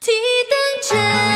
提灯盏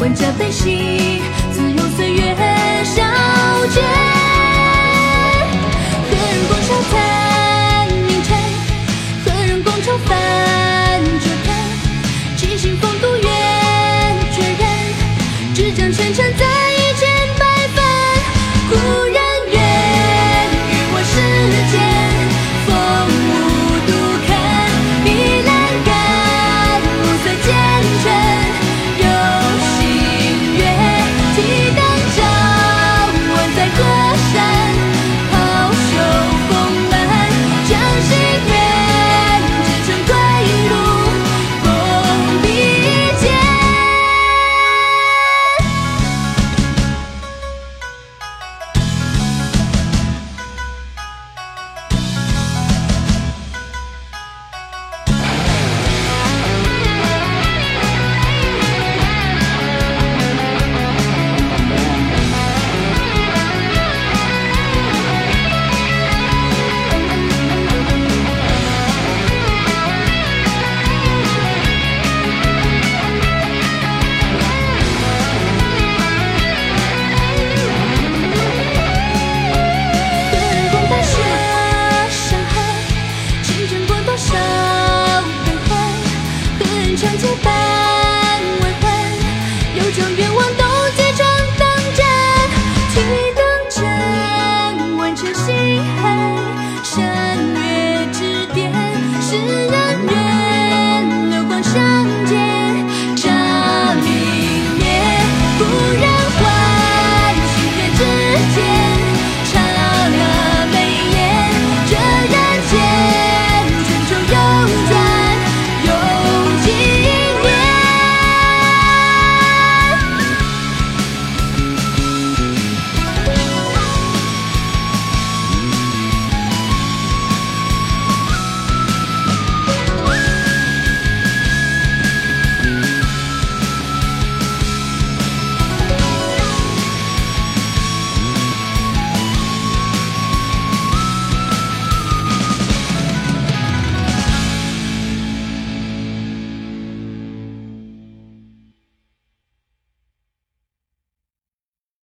万家悲喜，自有岁月消解。双肩翻未婚又将愿望都结成等真去等真完成心痕